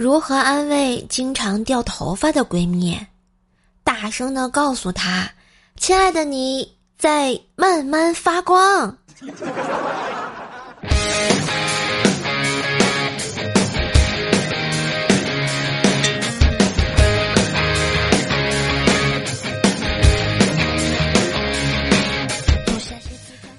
如何安慰经常掉头发的闺蜜？大声的告诉她：“亲爱的，你在慢慢发光。”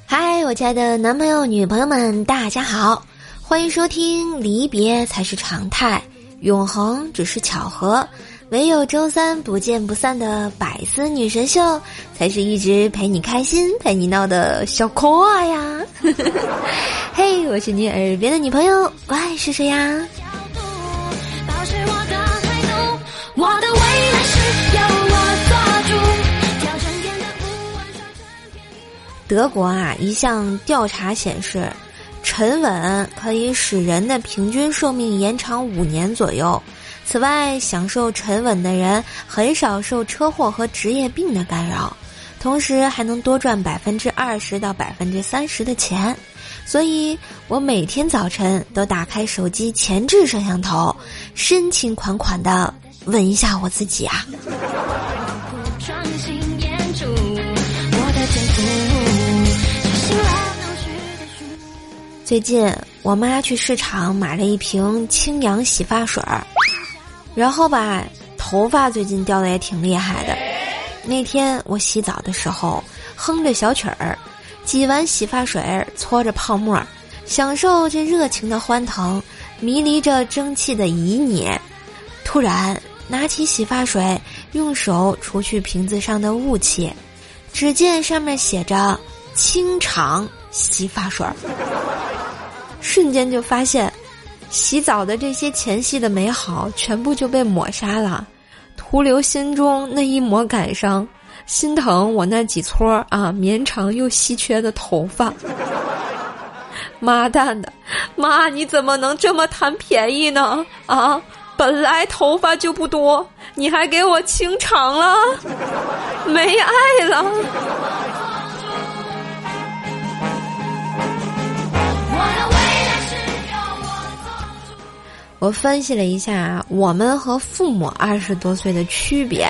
嗨，我亲爱的男朋友、女朋友们，大家好，欢迎收听。离别才是常态。永恒只是巧合，唯有周三不见不散的百思女神秀，才是一直陪你开心、陪你闹的小可爱呀！嘿，我是你耳边的女朋友，怪是谁呀？德国啊，一项调查显示。沉稳可以使人的平均寿命延长五年左右。此外，享受沉稳的人很少受车祸和职业病的干扰，同时还能多赚百分之二十到百分之三十的钱。所以我每天早晨都打开手机前置摄像头，深情款款的问一下我自己啊。最近我妈去市场买了一瓶清扬洗发水儿，然后吧，头发最近掉的也挺厉害的。那天我洗澡的时候，哼着小曲儿，挤完洗发水，搓着泡沫，享受这热情的欢腾，迷离着蒸汽的旖旎。突然拿起洗发水，用手除去瓶子上的雾气，只见上面写着“清肠洗发水儿”。瞬间就发现，洗澡的这些前戏的美好全部就被抹杀了，徒留心中那一抹感伤，心疼我那几撮啊绵长又稀缺的头发。妈蛋的，妈你怎么能这么贪便宜呢？啊，本来头发就不多，你还给我清长了，没爱了。我分析了一下我们和父母二十多岁的区别，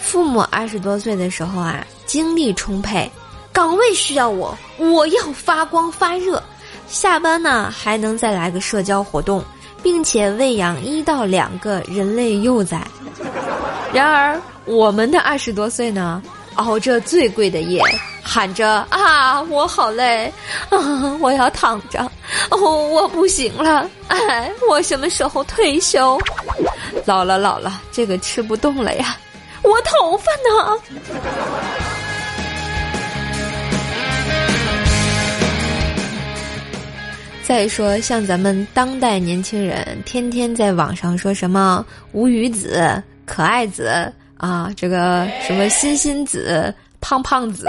父母二十多岁的时候啊，精力充沛，岗位需要我，我要发光发热，下班呢还能再来个社交活动，并且喂养一到两个人类幼崽。然而我们的二十多岁呢，熬着最贵的夜。喊着啊，我好累，啊，我要躺着，哦，我不行了，哎，我什么时候退休？老了老了，这个吃不动了呀，我头发呢？再说，像咱们当代年轻人，天天在网上说什么无语子、可爱子啊，这个什么欣欣子、胖胖子。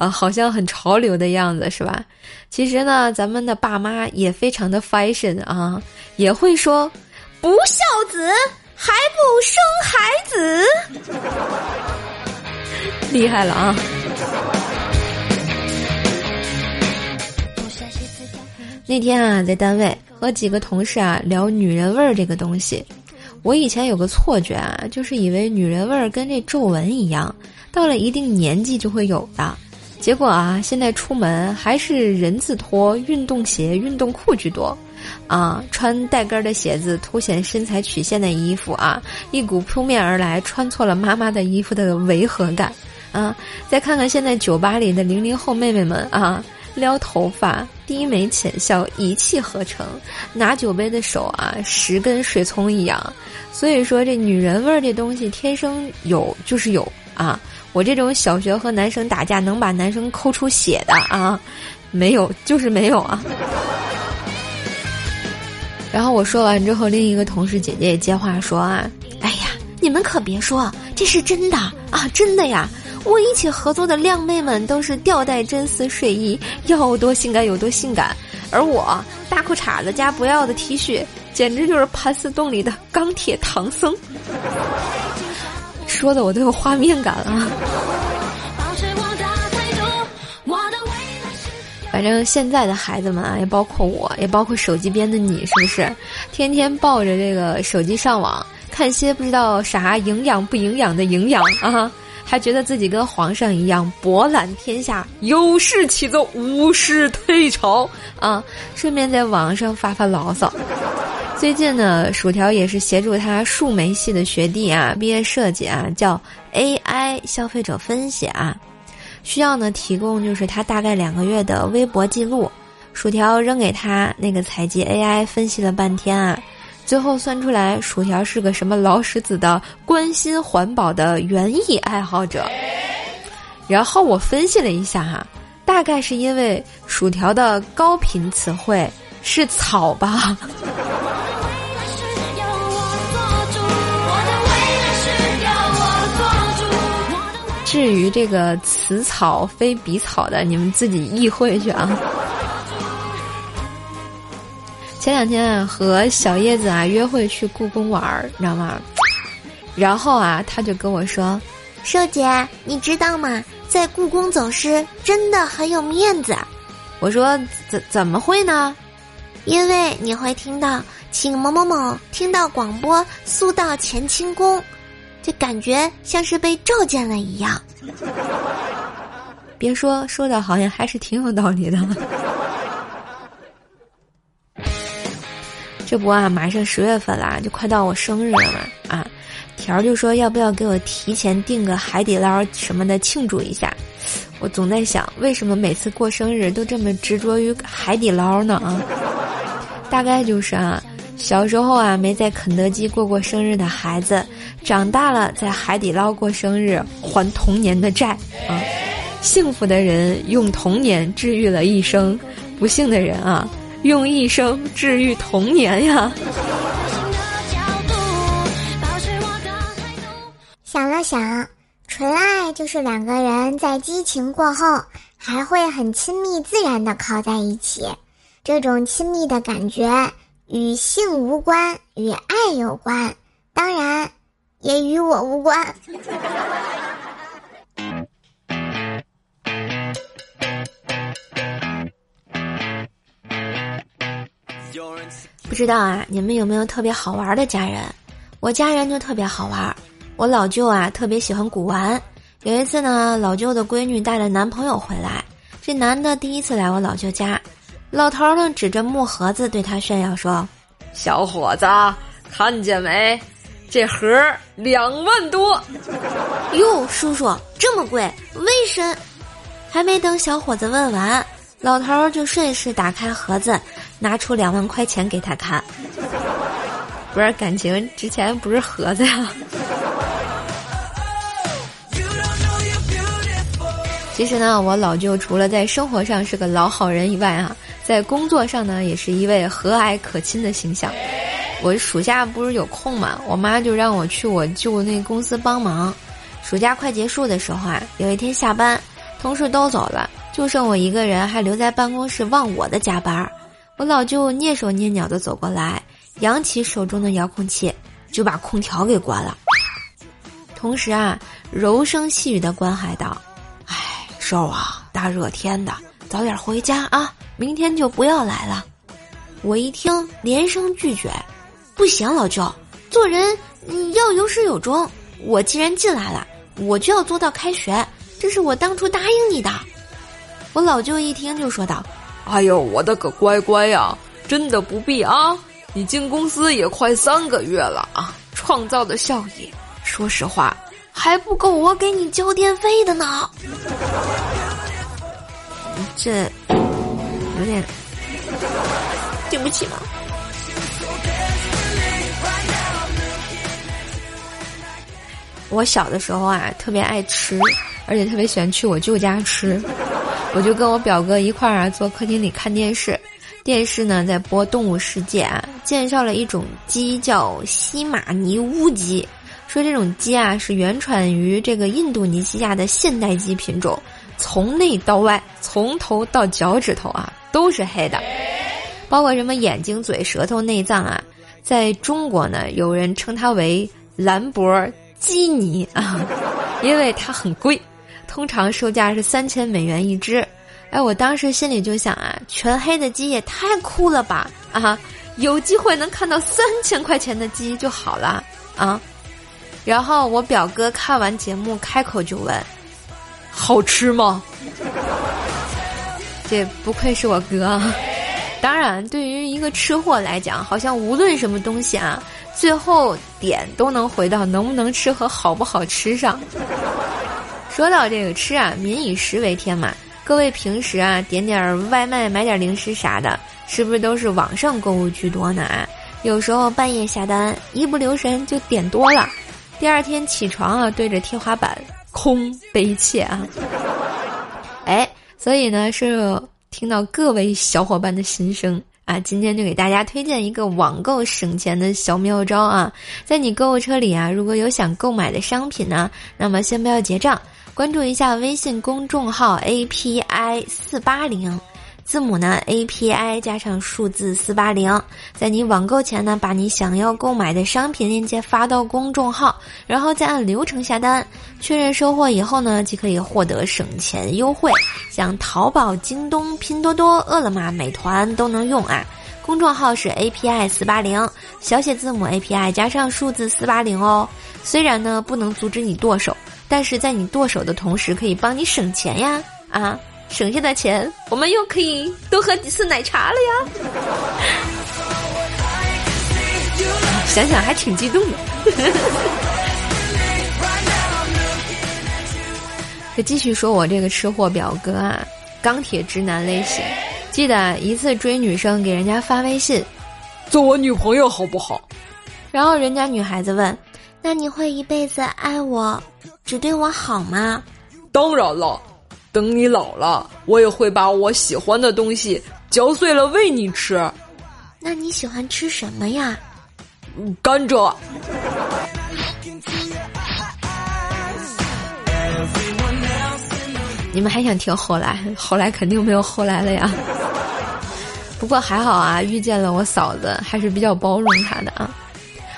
啊，好像很潮流的样子，是吧？其实呢，咱们的爸妈也非常的 fashion 啊，也会说“不孝子还不生孩子”，厉害了啊！那天啊，在单位和几个同事啊聊女人味儿这个东西，我以前有个错觉啊，就是以为女人味儿跟这皱纹一样，到了一定年纪就会有的。结果啊，现在出门还是人字拖、运动鞋、运动裤居多，啊，穿带跟的鞋子凸显身材曲线的衣服啊，一股扑面而来，穿错了妈妈的衣服的违和感，啊，再看看现在酒吧里的零零后妹妹们啊，撩头发、低眉浅笑、一气呵成，拿酒杯的手啊，十根水葱一样，所以说这女人味儿这东西天生有就是有啊。我这种小学和男生打架能把男生抠出血的啊，没有，就是没有啊。然后我说完之后，另一个同事姐姐也接话说啊：“哎呀，你们可别说，这是真的啊，真的呀！我一起合作的靓妹们都是吊带真丝睡衣，要多性感有多性感，而我大裤衩子加不要的 T 恤，简直就是盘丝洞里的钢铁唐僧。”说的我都有画面感了。反正现在的孩子们啊，也包括我，也包括手机边的你，是不是？天天抱着这个手机上网，看些不知道啥营养不营养的营养啊，还觉得自己跟皇上一样博览天下，有事启奏，无事退朝啊，顺便在网上发发牢骚。最近呢，薯条也是协助他数媒系的学弟啊，毕业设计啊，叫 AI 消费者分析啊，需要呢提供就是他大概两个月的微博记录。薯条扔给他那个采集 AI 分析了半天啊，最后算出来薯条是个什么老石子的关心环保的园艺爱好者。然后我分析了一下哈，大概是因为薯条的高频词汇是草吧。至于这个此草非彼草的，你们自己意会去啊。前两天啊，和小叶子啊约会去故宫玩儿，你知道吗？然后啊，他就跟我说：“瘦姐，你知道吗？在故宫走失真的很有面子。”我说：“怎怎么会呢？因为你会听到，请某某某听到广播，速到乾清宫。”就感觉像是被召见了一样。别说，说的好像还是挺有道理的。这不啊，马上十月份啦，就快到我生日了嘛啊！条儿就说要不要给我提前订个海底捞什么的庆祝一下。我总在想，为什么每次过生日都这么执着于海底捞呢？啊，大概就是啊。小时候啊，没在肯德基过过生日的孩子，长大了在海底捞过生日，还童年的债啊！幸福的人用童年治愈了一生，不幸的人啊，用一生治愈童年呀！想了想，纯爱就是两个人在激情过后，还会很亲密自然的靠在一起，这种亲密的感觉。与性无关，与爱有关，当然也与我无关。不知道啊，你们有没有特别好玩的家人？我家人就特别好玩。我老舅啊，特别喜欢古玩。有一次呢，老舅的闺女带了男朋友回来，这男的第一次来我老舅家。老头呢，指着木盒子对他炫耀说：“小伙子，看见没？这盒两万多。哟，叔叔这么贵，为什？还没等小伙子问完，老头就顺势打开盒子，拿出两万块钱给他看。不是感情之前不是盒子呀？其实呢，我老舅除了在生活上是个老好人以外啊。在工作上呢，也是一位和蔼可亲的形象。我暑假不是有空嘛，我妈就让我去我舅那公司帮忙。暑假快结束的时候啊，有一天下班，同事都走了，就剩我一个人还留在办公室忘我的加班。我老舅蹑手蹑脚的走过来，扬起手中的遥控器，就把空调给关了，同时啊，柔声细语的关怀道：“哎，瘦啊，大热天的。”早点回家啊！明天就不要来了。我一听，连声拒绝：“不行，老舅，做人要有始有终。我既然进来了，我就要做到开学，这是我当初答应你的。”我老舅一听就说道：“哎呦，我的个乖乖呀，真的不必啊！你进公司也快三个月了啊，创造的效益，说实话还不够我给你交电费的呢。”这有点对不起嘛。我小的时候啊，特别爱吃，而且特别喜欢去我舅家吃。我就跟我表哥一块儿啊，坐客厅里看电视。电视呢在播《动物世界》啊，介绍了一种鸡叫西马尼乌鸡，说这种鸡啊是原产于这个印度尼西亚的现代鸡品种。从内到外，从头到脚趾头啊，都是黑的，包括什么眼睛、嘴、舌头、内脏啊。在中国呢，有人称它为兰博基尼啊，因为它很贵，通常售价是三千美元一只。哎，我当时心里就想啊，全黑的鸡也太酷了吧！啊，有机会能看到三千块钱的鸡就好了啊。然后我表哥看完节目，开口就问：“好吃吗？”这不愧是我哥。当然，对于一个吃货来讲，好像无论什么东西啊，最后点都能回到能不能吃和好不好吃上。说到这个吃啊，民以食为天嘛。各位平时啊，点点外卖、买点零食啥的，是不是都是网上购物居多呢？啊，有时候半夜下单，一不留神就点多了，第二天起床啊，对着天花板，空悲切啊。哎，所以呢是。听到各位小伙伴的心声啊，今天就给大家推荐一个网购省钱的小妙招啊！在你购物车里啊，如果有想购买的商品呢，那么先不要结账，关注一下微信公众号 API 四八零。字母呢，API 加上数字四八零，在你网购前呢，把你想要购买的商品链接发到公众号，然后再按流程下单，确认收货以后呢，即可以获得省钱优惠，像淘宝、京东、拼多多、饿了么、美团都能用啊。公众号是 API 四八零，小写字母 API 加上数字四八零哦。虽然呢不能阻止你剁手，但是在你剁手的同时，可以帮你省钱呀啊。省下的钱，我们又可以多喝几次奶茶了呀！想想还挺激动的。就继续说我这个吃货表哥啊，钢铁直男类型。记得一次追女生，给人家发微信，做我女朋友好不好？然后人家女孩子问，那你会一辈子爱我，只对我好吗？当然了。等你老了，我也会把我喜欢的东西嚼碎了喂你吃。那你喜欢吃什么呀？甘蔗。你们还想听后来？后来肯定没有后来了呀。不过还好啊，遇见了我嫂子，还是比较包容她的啊。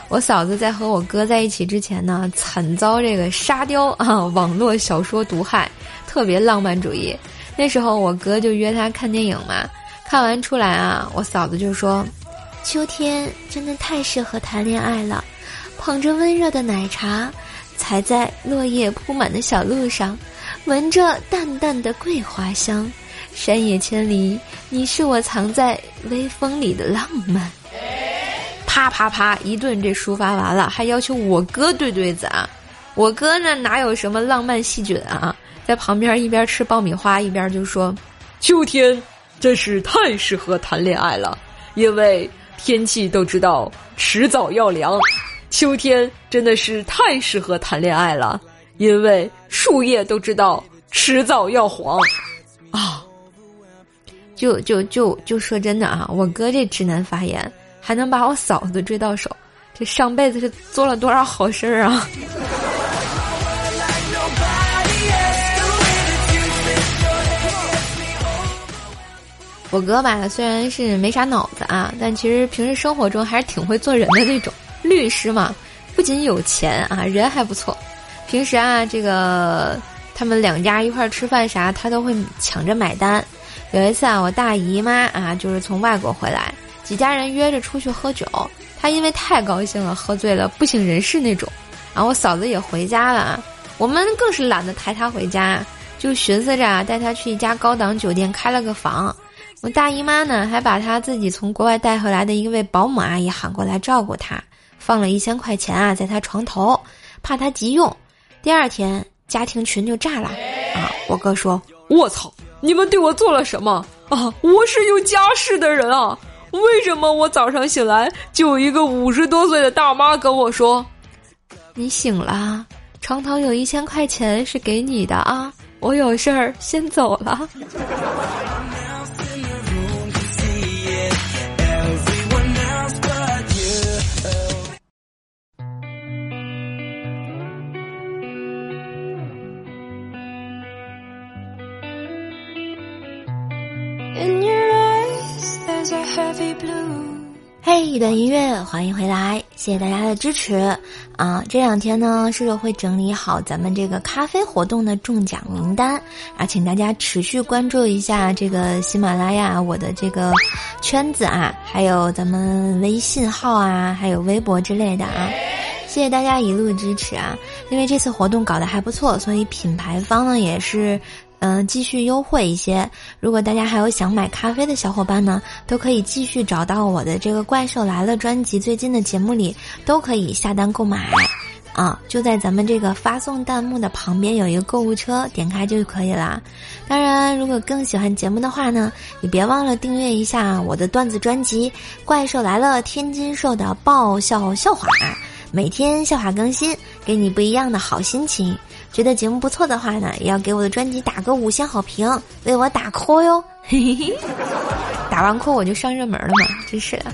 我嫂子在和我哥在一起之前呢，惨遭这个沙雕啊网络小说毒害。特别浪漫主义，那时候我哥就约他看电影嘛，看完出来啊，我嫂子就说：“秋天真的太适合谈恋爱了，捧着温热的奶茶，踩在落叶铺满的小路上，闻着淡淡的桂花香，山野千里，你是我藏在微风里的浪漫。”啪啪啪一顿这抒发完了，还要求我哥对对子啊，我哥呢哪有什么浪漫细菌啊？在旁边一边吃爆米花一边就说：“秋天真是太适合谈恋爱了，因为天气都知道迟早要凉。秋天真的是太适合谈恋爱了，因为树叶都知道迟早要黄。”啊，就就就就说真的啊，我哥这直男发言还能把我嫂子追到手，这上辈子是做了多少好事儿啊！我哥吧，虽然是没啥脑子啊，但其实平时生活中还是挺会做人的那种。律师嘛，不仅有钱啊，人还不错。平时啊，这个他们两家一块儿吃饭啥，他都会抢着买单。有一次啊，我大姨妈啊，就是从外国回来，几家人约着出去喝酒，他因为太高兴了，喝醉了，不省人事那种。然后我嫂子也回家了，我们更是懒得抬她回家，就寻思着带她去一家高档酒店开了个房。我大姨妈呢，还把她自己从国外带回来的一位保姆阿姨喊过来照顾她，放了一千块钱啊，在她床头，怕她急用。第二天家庭群就炸了啊！我哥说：“我操，你们对我做了什么啊？我是有家室的人啊，为什么我早上醒来就有一个五十多岁的大妈跟我说：‘你醒了，床头有一千块钱是给你的啊，我有事儿先走了。’” 嘿，一段音乐，欢迎回来，谢谢大家的支持啊！这两天呢，叔叔会整理好咱们这个咖啡活动的中奖名单啊，请大家持续关注一下这个喜马拉雅我的这个圈子啊，还有咱们微信号啊，还有微博之类的啊。谢谢大家一路支持啊！因为这次活动搞得还不错，所以品牌方呢也是嗯，继续优惠一些。如果大家还有想买咖啡的小伙伴呢，都可以继续找到我的这个《怪兽来了》专辑最近的节目里，都可以下单购买。啊，就在咱们这个发送弹幕的旁边有一个购物车，点开就可以了。当然，如果更喜欢节目的话呢，你别忘了订阅一下我的段子专辑《怪兽来了》，天津兽的爆笑笑话，每天笑话更新，给你不一样的好心情。觉得节目不错的话呢，也要给我的专辑打个五星好评，为我打 call 哟！打完 call 我就上热门了嘛，真是的。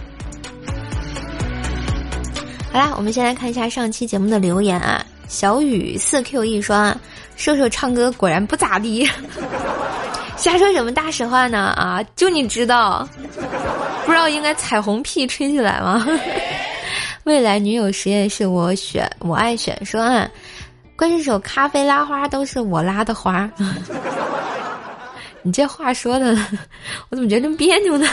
好啦，我们先来看一下上期节目的留言啊。小雨四 Q 一双，瘦瘦唱歌果然不咋地，瞎说什么大实话呢？啊，就你知道，不知道应该彩虹屁吹起来吗？未来女友实验室，我选，我爱选说啊。关键手咖啡拉花都是我拉的花，你这话说的，我怎么觉得这么别扭呢？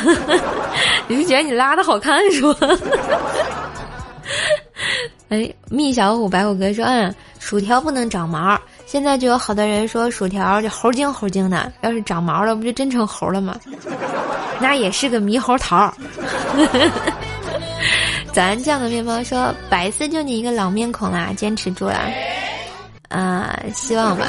你是觉得你拉的好看是吧？哎，蜜小虎白虎哥说，嗯，薯条不能长毛，现在就有好多人说薯条就猴精猴精的，要是长毛了，不就真成猴了吗？那也是个猕猴桃。咱酱的面包说，白色就你一个老面孔啦，坚持住啦。啊，希望吧，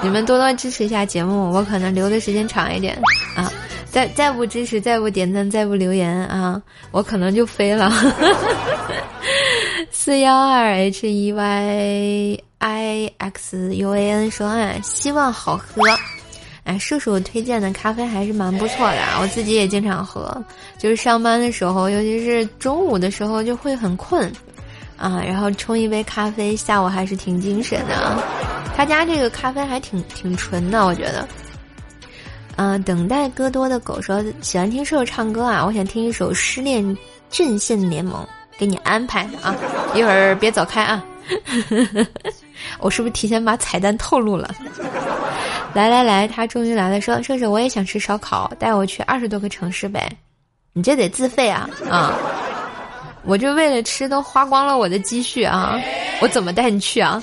你们多多支持一下节目，我可能留的时间长一点啊。再再不支持，再不点赞，再不留言啊，我可能就飞了。四幺二 h e y i x u a n 说啊，希望好喝。哎，叔叔推荐的咖啡还是蛮不错的，我自己也经常喝，就是上班的时候，尤其是中午的时候就会很困。啊，然后冲一杯咖啡，下午还是挺精神的。他家这个咖啡还挺挺纯的，我觉得。嗯，等待歌多的狗说喜欢听瘦瘦唱歌啊，我想听一首《失恋阵线联盟》，给你安排啊。一会儿别走开啊。我是不是提前把彩蛋透露了？来来来，他终于来了，说瘦瘦我也想吃烧烤，带我去二十多个城市呗。你这得自费啊啊。我就为了吃都花光了我的积蓄啊！我怎么带你去啊？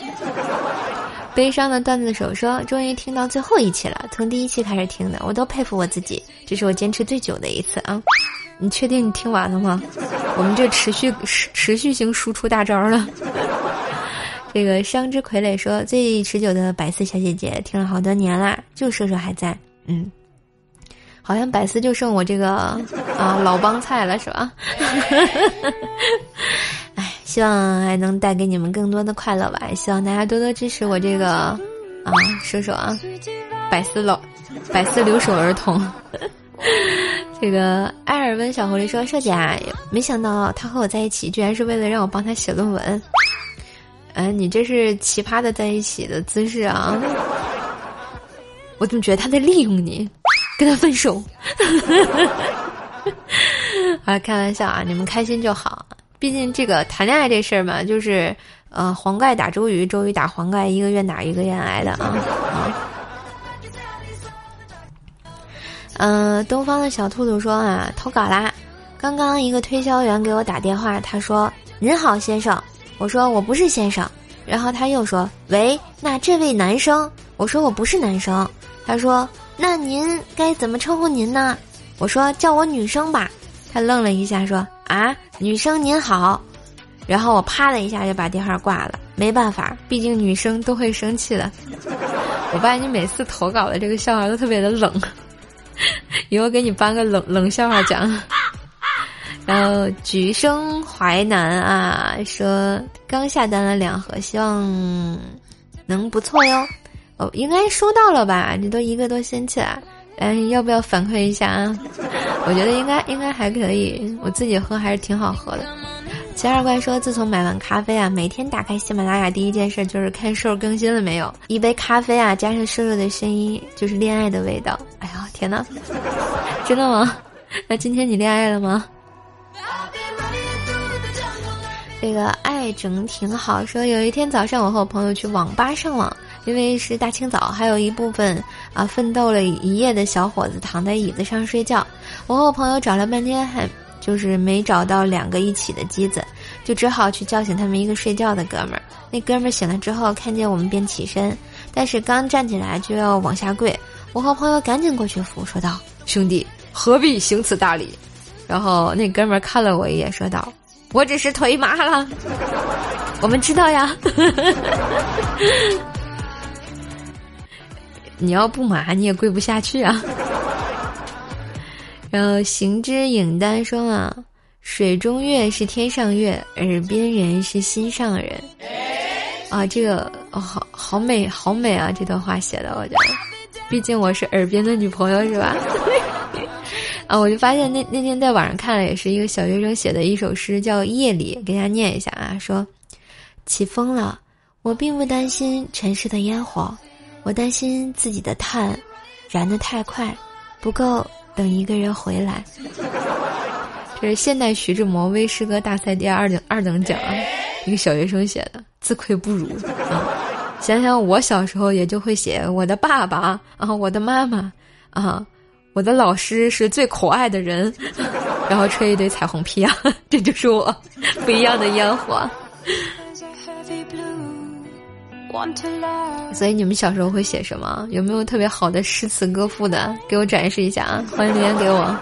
悲伤的段子手说：“终于听到最后一期了，从第一期开始听的，我都佩服我自己，这是我坚持最久的一次啊！你确定你听完了吗？我们这持续持持续性输出大招了。这个伤之傀儡说：最持久的百思小姐姐听了好多年啦，就说说还在，嗯。”好像百思就剩我这个啊老帮菜了，是吧？哎，希望还能带给你们更多的快乐吧！希望大家多多支持我这个啊，说说啊，百思老百思留守儿童。这个埃尔温小狐狸说：“社姐，没想到他和我在一起，居然是为了让我帮他写论文。哎，你这是奇葩的在一起的姿势啊！我怎么觉得他在利用你？”跟他分手，啊，开玩笑啊，你们开心就好。毕竟这个谈恋爱这事儿嘛，就是呃，黄盖打周瑜，周瑜打黄盖，一个愿打一个愿挨的啊啊。嗯，东方的小兔兔说啊，投稿啦。刚刚一个推销员给我打电话，他说：“您好，先生。”我说：“我不是先生。”然后他又说：“喂，那这位男生？”我说：“我不是男生。”他说。那您该怎么称呼您呢？我说叫我女生吧。他愣了一下，说：“啊，女生您好。”然后我啪的一下就把电话挂了。没办法，毕竟女生都会生气的。我发现你每次投稿的这个笑话都特别的冷，以后给你搬个冷冷笑话讲。然后举生淮南啊，说刚下单了两盒，希望能不错哟。哦，应该收到了吧？你都一个多星期了，哎，要不要反馈一下啊？我觉得应该应该还可以，我自己喝还是挺好喝的。七二怪说，自从买完咖啡啊，每天打开喜马拉雅第一件事就是看瘦更新了没有。一杯咖啡啊，加上瘦瘦的声音，就是恋爱的味道。哎呀，天呐，真的吗？那今天你恋爱了吗？这个爱整挺好，说有一天早上我和我朋友去网吧上网，因为是大清早，还有一部分啊奋斗了一夜的小伙子躺在椅子上睡觉。我和我朋友找了半天，还就是没找到两个一起的机子，就只好去叫醒他们一个睡觉的哥们儿。那哥们儿醒了之后，看见我们便起身，但是刚站起来就要往下跪，我和朋友赶紧过去扶，说道：“兄弟，何必行此大礼？”然后那哥们儿看了我一眼，说道。我只是腿麻了，我们知道呀。你要不麻，你也跪不下去啊。然后行之影单说啊，水中月是天上月，耳边人是心上人。啊，这个，好好美，好美啊！这段话写的，我觉得，毕竟我是耳边的女朋友，是吧？啊，我就发现那那天在网上看了，也是一个小学生写的一首诗，叫《夜里》，给大家念一下啊。说，起风了，我并不担心城市的烟火，我担心自己的炭燃得太快，不够等一个人回来。这是现代徐志摩微诗歌大赛第二等二等奖啊，一个小学生写的，自愧不如啊。想想我小时候也就会写我的爸爸啊，我的妈妈啊。我的老师是最可爱的人，然后吹一堆彩虹屁啊，这就是我不一样的烟火。所以你们小时候会写什么？有没有特别好的诗词歌赋的？给我展示一下啊！欢迎留言给我。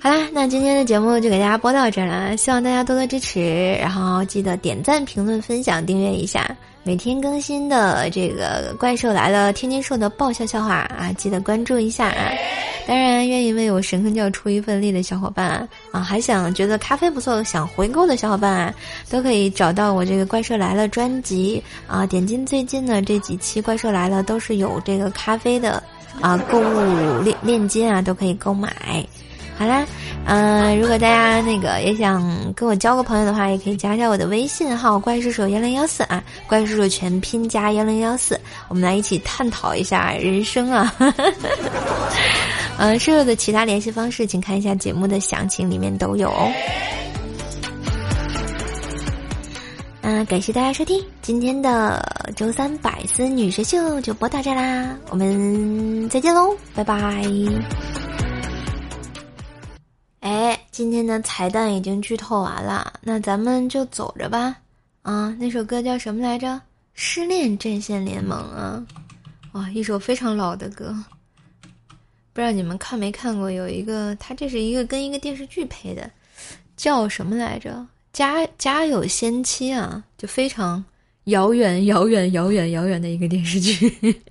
好啦，那今天的节目就给大家播到这儿了，希望大家多多支持，然后记得点赞、评论、分享、订阅一下。每天更新的这个怪兽来了天津兽的爆笑笑话啊，记得关注一下啊！当然，愿意为我神坑教出一份力的小伙伴啊，还想觉得咖啡不错想回购的小伙伴啊，都可以找到我这个怪兽来了专辑啊，点进最近的这几期怪兽来了都是有这个咖啡的啊购物链链接啊，都可以购买。好啦，嗯，如果大家那个也想跟我交个朋友的话，也可以加一下我的微信号“怪叔叔幺零幺四”啊，“怪叔叔”全拼加幺零幺四，我们来一起探讨一下人生啊。嗯，所有的其他联系方式，请看一下节目的详情，里面都有哦。嗯，感谢大家收听今天的周三百思女神秀，就播到这啦，我们再见喽，拜拜。今天的彩蛋已经剧透完了，那咱们就走着吧。啊，那首歌叫什么来着？《失恋阵线联盟》啊，哇，一首非常老的歌。不知道你们看没看过？有一个，它这是一个跟一个电视剧配的，叫什么来着？家家有仙妻啊，就非常遥远、遥远、遥远、遥远的一个电视剧。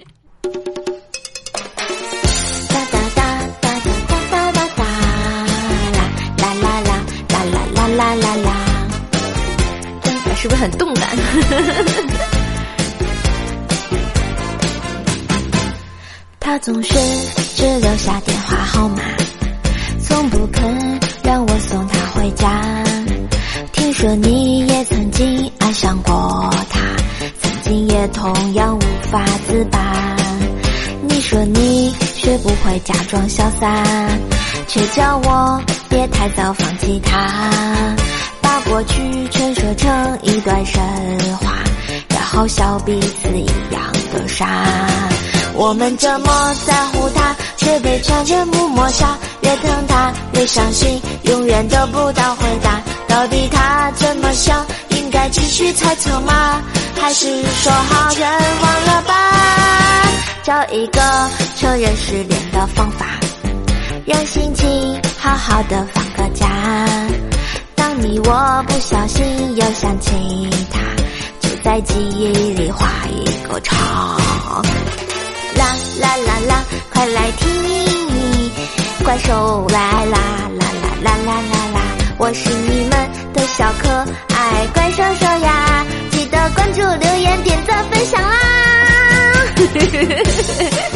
是不是很动感？他总是只留下电话号码，从不肯让我送他回家。听说你也曾经爱上过他，曾经也同样无法自拔。你说你学不会假装潇洒，却叫我。别太早放弃他，过去全说成一段神话，然后笑彼此一样的傻。我们这么在乎他，却被传着木抹杀。越疼他越伤心，永远得不到回答。到底他怎么想？应该继续猜测吗？还是说好人忘了吧？找一个承认失恋的方法。让心情好好的放个假。你，我不小心又想起他，就在记忆里画一个叉。啦啦啦啦，快来听，怪兽来啦啦啦啦啦啦啦，我是你们的小可爱怪兽兽呀，记得关注、留言、点赞、分享啦。嘿嘿嘿嘿嘿。